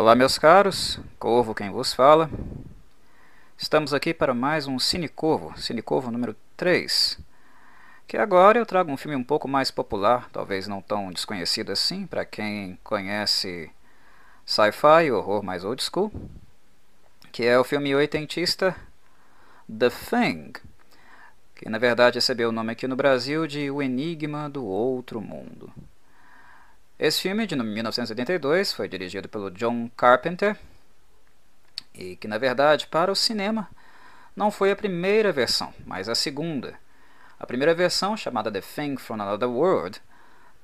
Olá, meus caros, Corvo quem vos fala. Estamos aqui para mais um Cine Corvo, Cine Corvo número 3. Que agora eu trago um filme um pouco mais popular, talvez não tão desconhecido assim, para quem conhece sci-fi horror mais old school, que é o filme oitentista The Thing, que na verdade recebeu o nome aqui no Brasil de O Enigma do Outro Mundo. Esse filme, de 1982, foi dirigido pelo John Carpenter e que, na verdade, para o cinema não foi a primeira versão, mas a segunda. A primeira versão, chamada The Thing from Another World,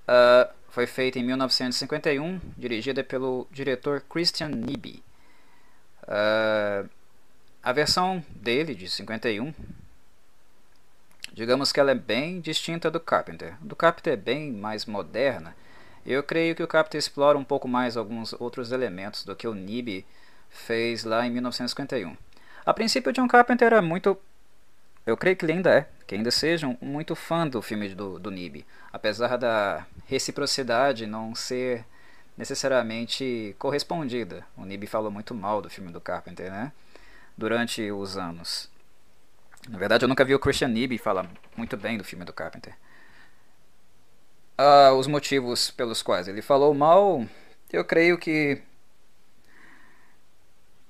uh, foi feita em 1951, dirigida pelo diretor Christian Nibi. Uh, a versão dele, de 51, digamos que ela é bem distinta do Carpenter. Do Carpenter é bem mais moderna eu creio que o Capta explora um pouco mais alguns outros elementos do que o Nib fez lá em 1951. A princípio, John Carpenter era muito. Eu creio que ele ainda é, que ainda seja muito fã do filme do, do Nib, apesar da reciprocidade não ser necessariamente correspondida. O Nib falou muito mal do filme do Carpenter, né? Durante os anos. Na verdade, eu nunca vi o Christian Nib falar muito bem do filme do Carpenter uh, os motivos pelos quais ele falou mal, eu creio que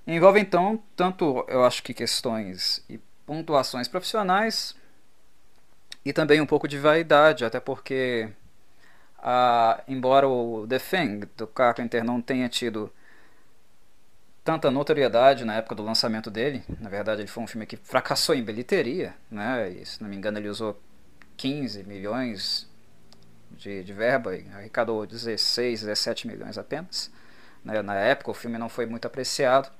envolve então tanto eu acho que questões e pontuações profissionais e também um pouco de vaidade, até porque uh, embora o The Thing do Carpenter não tenha tido tanta notoriedade na época do lançamento dele, na verdade ele foi um filme que fracassou em bilheteria, né? E, se não me engano ele usou 15 milhões de, de verba, arrecadou 16, 17 milhões apenas. Né? Na época o filme não foi muito apreciado.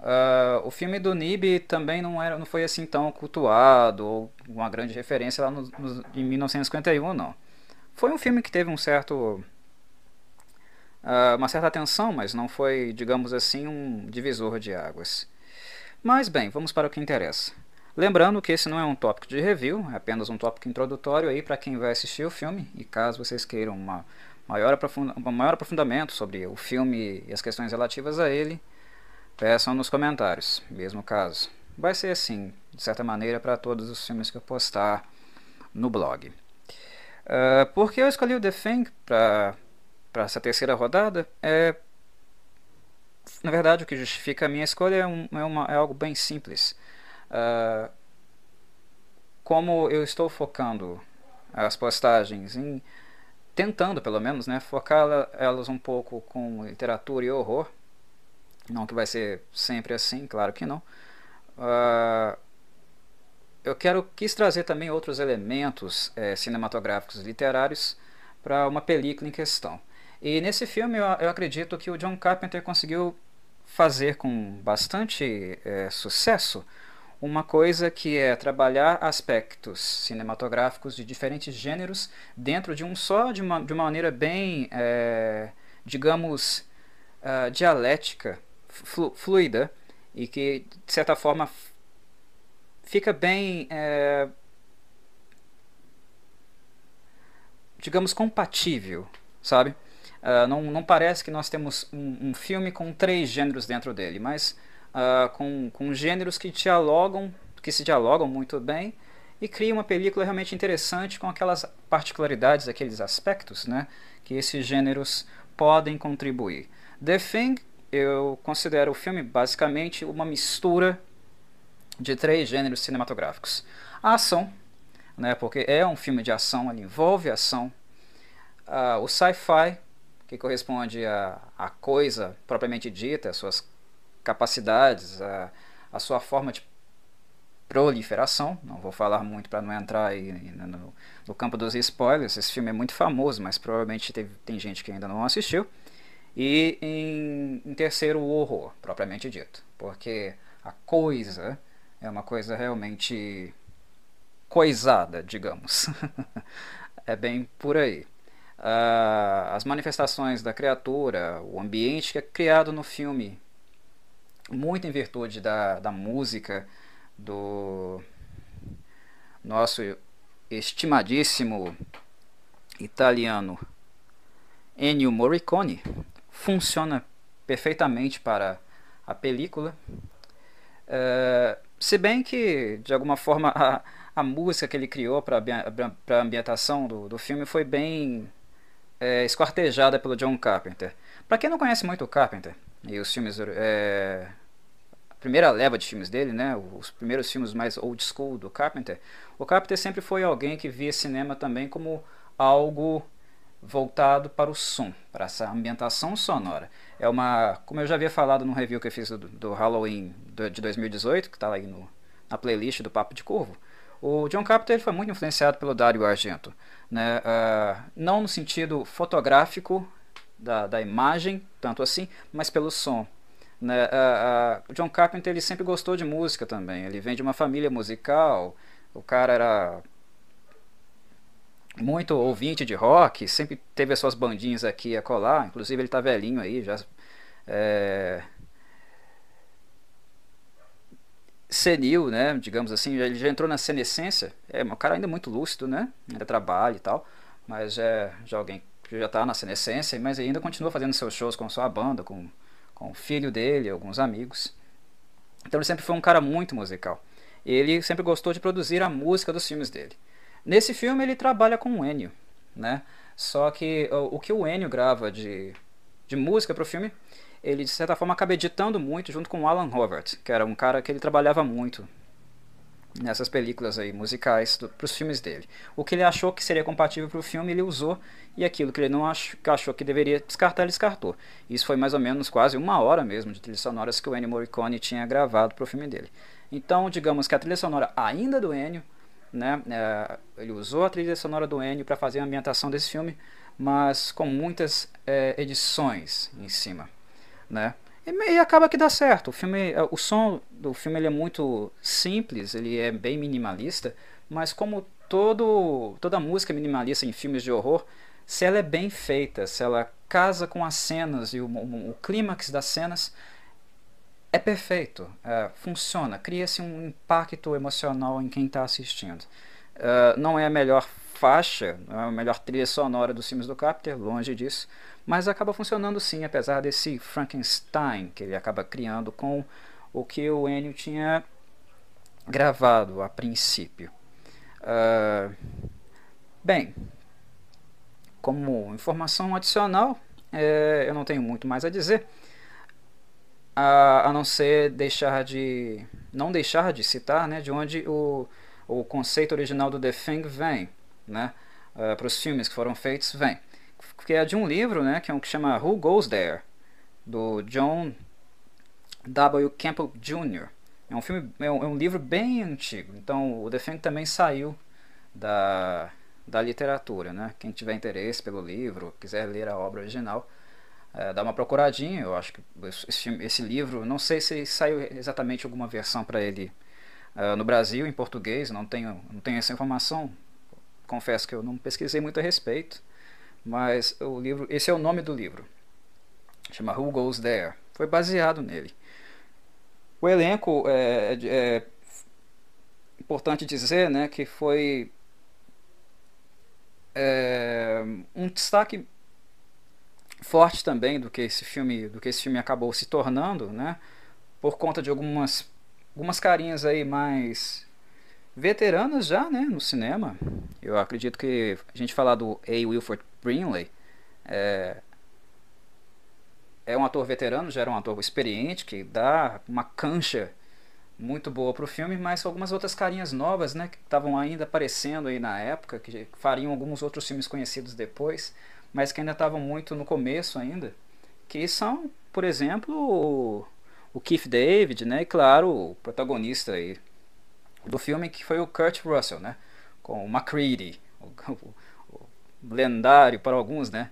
Uh, o filme do Nib também não, era, não foi assim tão cultuado ou uma grande referência lá no, no, em 1951, não. Foi um filme que teve um certo, uh, uma certa atenção, mas não foi, digamos assim, um divisor de águas. Mas bem, vamos para o que interessa. Lembrando que esse não é um tópico de review, é apenas um tópico introdutório aí para quem vai assistir o filme e caso vocês queiram uma maior, um maior aprofundamento sobre o filme e as questões relativas a ele, peçam nos comentários, mesmo caso. Vai ser assim, de certa maneira, para todos os filmes que eu postar no blog. Uh, por que eu escolhi o The Thing para essa terceira rodada? É, na verdade, o que justifica a minha escolha é, um, é, uma, é algo bem simples. Uh, como eu estou focando as postagens em tentando pelo menos né focar elas um pouco com literatura e horror não que vai ser sempre assim claro que não uh, eu quero quis trazer também outros elementos é, cinematográficos literários para uma película em questão. E nesse filme eu, eu, acredito que o John Carpenter conseguiu fazer com bastante é, sucesso uma coisa que é trabalhar aspectos cinematográficos de diferentes gêneros dentro de um só, de uma, de uma maneira bem, é, digamos, uh, dialética, flu, fluida, e que, de certa forma, fica bem, é, digamos, compatível, sabe? Uh, não, não parece que nós temos um, um filme com três gêneros dentro dele, mas uh, com, com gêneros que dialogam, que se dialogam muito bem e cria uma película realmente interessante com aquelas particularidades, aqueles aspectos né, que esses gêneros podem contribuir. The Thing, eu considero o filme basicamente uma mistura de três gêneros cinematográficos. A ação, né, porque é um filme de ação, ele envolve ação. Uh, o sci-fi, que corresponde à, à coisa propriamente dita, as suas capacidades, a, a sua forma de proliferação. Não vou falar muito para não entrar aí no, no, campo dos spoilers. Esse filme é muito famoso, mas provavelmente teve, tem gente que ainda não assistiu. E em, em terceiro, o horror, propriamente dito. Porque a coisa é uma coisa realmente coisada, digamos. é bem por aí. Uh, as manifestações da criatura, o ambiente que é criado no filme muito em virtude da, da música do nosso estimadíssimo italiano Ennio Morricone, funciona perfeitamente para a película. É, se bem que, de alguma forma, a, a música que ele criou para a ambientação do, do filme foi bem é, esquartejada pelo John Carpenter. Para quem não conhece muito o Carpenter e os filmes, é, a primeira leva de filmes dele, né, os primeiros filmes mais old school do Carpenter, o Carpenter sempre foi alguém que via cinema também como algo voltado para o som, para essa ambientação sonora. É uma, como eu já havia falado no review que eu fiz do, do Halloween de 2018, que está aí no, na playlist do Papo de Curvo, o John Carpenter foi muito influenciado pelo Dario Argento, né? Uh, não no sentido fotográfico da, da imagem, tanto assim, mas pelo som. Né? Uh, o John Carpenter ele sempre gostou de música também. Ele vem de uma família musical. O cara era muito ouvinte de rock, sempre teve as suas bandinhas aqui a colar. Inclusive ele tá velhinho aí, já é, senil, né? Digamos assim, ele já entrou na senescência. É um cara ainda muito lúcido, né? Ainda trabalha e tal, mas é já alguém que já está na senescência, mas ainda continua fazendo seus shows com sua banda, com, com o filho dele, alguns amigos. Então ele sempre foi um cara muito musical. Ele sempre gostou de produzir a música dos filmes dele. Nesse filme ele trabalha com o Ennio, né? Só que o, o que o Ennio grava de, de música para o filme ele de certa forma acaba editando muito junto com o Alan Howard, que era um cara que ele trabalhava muito nessas películas aí musicais para os filmes dele. O que ele achou que seria compatível para o filme ele usou e aquilo que ele não achou que, achou que deveria descartar ele descartou. Isso foi mais ou menos quase uma hora mesmo de trilhas sonoras que o Ennio Morricone tinha gravado para o filme dele. Então digamos que a trilha sonora ainda do Ennio, né, é, ele usou a trilha sonora do Ennio para fazer a ambientação desse filme, mas com muitas é, edições em cima né? E, acaba que dá certo. O filme, é, o som do filme ele é muito simples, ele é bem minimalista, mas como todo toda música minimalista em filmes de horror, se ela é bem feita, se ela casa com as cenas e o, o, o clímax das cenas, é perfeito, é, funciona, cria-se um impacto emocional em quem está assistindo. Uh, não é a melhor faixa, não é a melhor trilha sonora dos filmes do Carpenter, longe disso, mas acaba funcionando sim, apesar desse Frankenstein que ele acaba criando com o que o Ennio tinha gravado a princípio. Uh, bem, como informação adicional, é, eu não tenho muito mais a dizer, a, a não ser deixar de não deixar de citar, né, de onde o, o conceito original do The Thing vem, né, uh, para os filmes que foram feitos vem que é de um livro, né, que é um que chama Who Goes There, do John W. Campbell Jr. É um filme, é um, é um livro bem antigo. Então, o The Thing também saiu da da literatura, né? Quem tiver interesse pelo livro, quiser ler a obra original, é, dá uma procuradinha. Eu acho que esse, esse, livro, não sei se saiu exatamente alguma versão para ele uh, no Brasil em português. Não tenho, não tenho essa informação. Confesso que eu não pesquisei muito a respeito. Mas o livro, esse é o nome do livro. Chama Who Goes There. Foi baseado nele. O elenco é, é, é importante dizer, né, que foi é, um destaque forte também do que esse filme, do que esse filme acabou se tornando, né, por conta de algumas algumas carinhas aí mais veteranas já, né, no cinema. Eu acredito que a gente falar do A. Wilford Brinley é, é um ator veterano, já era um ator experiente, que dá uma cancha muito boa para o filme, mas algumas outras carinhas novas, né, que estavam ainda aparecendo aí na época, que fariam alguns outros filmes conhecidos depois, mas que ainda estavam muito no começo ainda, que são, por exemplo, o, o Keith David, né, e claro, o protagonista aí do filme que foi o Kurt Russell, né, com o MacReady, o, o, lendário para alguns, né?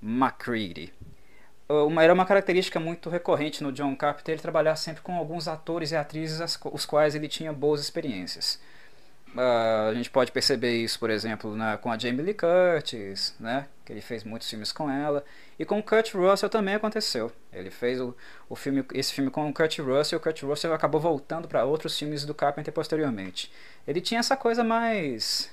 MacReady. Uma, era uma característica muito recorrente no John Carpenter ele trabalhar sempre com alguns atores e atrizes as, os quais ele tinha boas experiências. Uh, a gente pode perceber isso, por exemplo, na, com a Jamie Lee Curtis, né, que ele fez muitos filmes com ela, e com o Kurt Russell também aconteceu. Ele fez o, o filme, esse filme com o Kurt Russell, o Kurt Russell acabou voltando para outros filmes do Carpenter posteriormente. Ele tinha essa coisa mais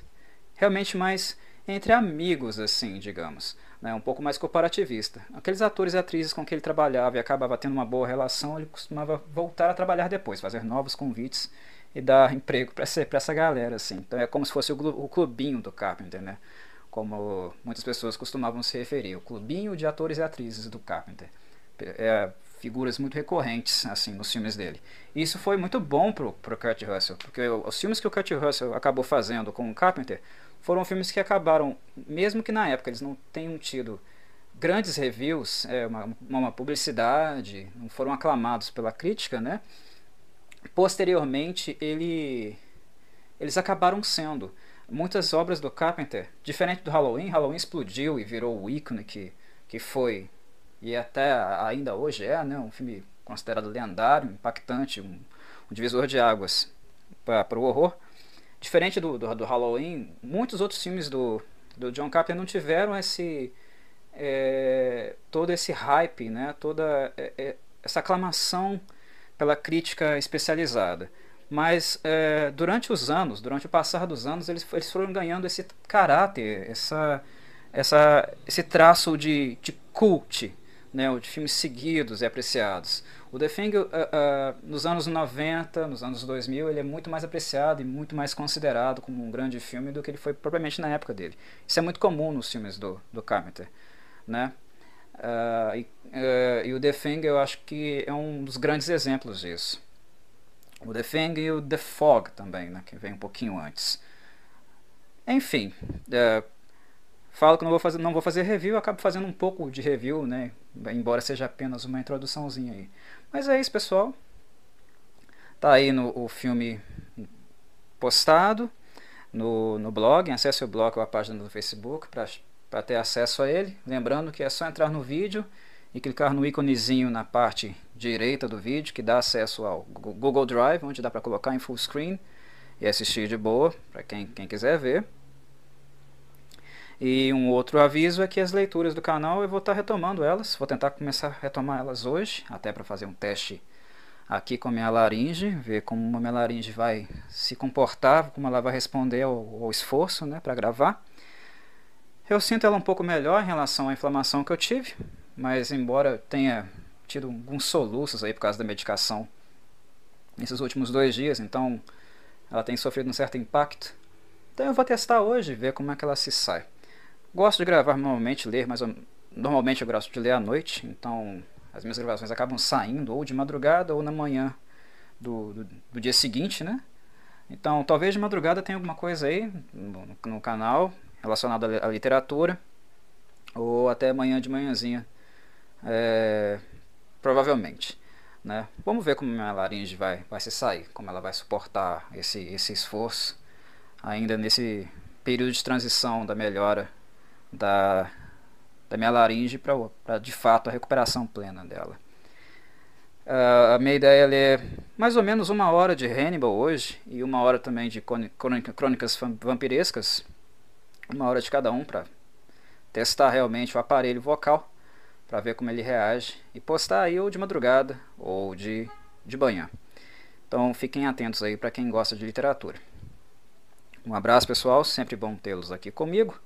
realmente mais entre amigos, assim, digamos. né, um pouco mais corporativista. Aqueles atores e atrizes com que ele trabalhava e acabava tendo uma boa relação, ele costumava voltar a trabalhar depois, fazer novos convites e dar emprego para essa galera, assim. Então é como se fosse o, clubinho do Carpenter, né? Como muitas pessoas costumavam se referir, o clubinho de atores e atrizes do Carpenter. É, figuras muito recorrentes assim nos filmes dele. E isso foi muito bom pro, pro Kurt Russell, porque os filmes que o Kurt Russell acabou fazendo com o Carpenter foram filmes que acabaram, mesmo que na época eles não tenham tido grandes reviews, é, uma, uma publicidade, não foram aclamados pela crítica, né? Posteriormente, ele, eles acabaram sendo. Muitas obras do Carpenter, diferente do Halloween, Halloween explodiu e virou o ícone que, que foi, e até ainda hoje é, né? Um filme considerado lendário, impactante, um, um divisor de águas para o horror. Diferente do, do, do, Halloween, muitos outros filmes do, do John Carpenter não tiveram esse é, todo esse hype, né? toda é, é, essa aclamação pela crítica especializada. Mas é, durante os anos, durante o passar dos anos, eles, eles foram ganhando esse caráter, essa, essa, esse traço de, de cult, né, de filmes seguidos e apreciados. O The Thing, uh, uh, nos anos 90, nos anos 2000, ele é muito mais apreciado e muito mais considerado como um grande filme do que ele foi propriamente na época dele. Isso é muito comum nos filmes do, do Carpenter. Né? Uh, e, e, o Thing eu acho que é um dos grandes exemplos disso. O Thing e o The Fog também, né, que vem um pouquinho antes. Enfim, falo que não vou fazer, não vou fazer review, acabo fazendo um pouco de review, né? Embora seja apenas uma introduçãozinha aí. Mas é isso, pessoal. Tá aí no, o filme postado no, no blog. Acesse o blog ou a página do Facebook para ter acesso a ele. Lembrando que é só entrar no vídeo e clicar no íconezinho na parte direita do vídeo que dá acesso ao Google Drive, onde dá para colocar em full screen e assistir de boa para quem, quem quiser ver. E um outro aviso é que as leituras do canal eu vou estar retomando elas, vou tentar começar a retomar elas hoje, até para fazer um teste aqui com a minha laringe, ver como a minha laringe vai se comportar, como ela vai responder ao, ao esforço né, para gravar. Eu sinto ela um pouco melhor em relação à inflamação que eu tive, mas embora tenha tido alguns soluços aí por causa da medicação nesses últimos dois dias, então ela tem sofrido um certo impacto. Então eu vou testar hoje, ver como é que ela se sai. Gosto de gravar normalmente, ler, mas eu, normalmente eu gosto de ler à noite, então as minhas gravações acabam saindo ou de madrugada ou na manhã do, do, do dia seguinte, né? Então talvez de madrugada tenha alguma coisa aí no, no canal relacionada à literatura ou até amanhã de manhãzinha, é, provavelmente. Né? Vamos ver como minha laringe vai, vai se sair, como ela vai suportar esse, esse esforço ainda nesse período de transição da melhora da, da minha laringe para de fato a recuperação plena dela. Uh, a minha ideia é mais ou menos uma hora de Hannibal hoje e uma hora também de crônicas vampirescas, uma hora de cada um para testar realmente o aparelho vocal para ver como ele reage e postar aí ou de madrugada ou de, de manhã. Então fiquem atentos aí para quem gosta de literatura. Um abraço pessoal, sempre bom tê-los aqui comigo.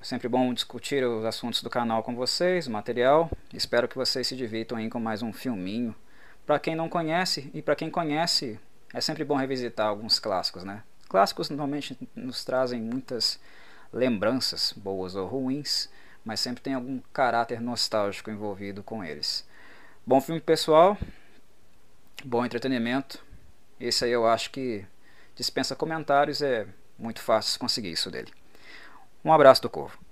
Sempre bom discutir os assuntos do canal com vocês, o material. Espero que vocês se divirtam aí com mais um filminho. Para quem não conhece e para quem conhece, é sempre bom revisitar alguns clássicos, né? Clássicos normalmente nos trazem muitas lembranças, boas ou ruins, mas sempre tem algum caráter nostálgico envolvido com eles. Bom filme pessoal, bom entretenimento. Esse aí eu acho que dispensa comentários, é muito fácil conseguir isso dele. Um abraço do Corvo.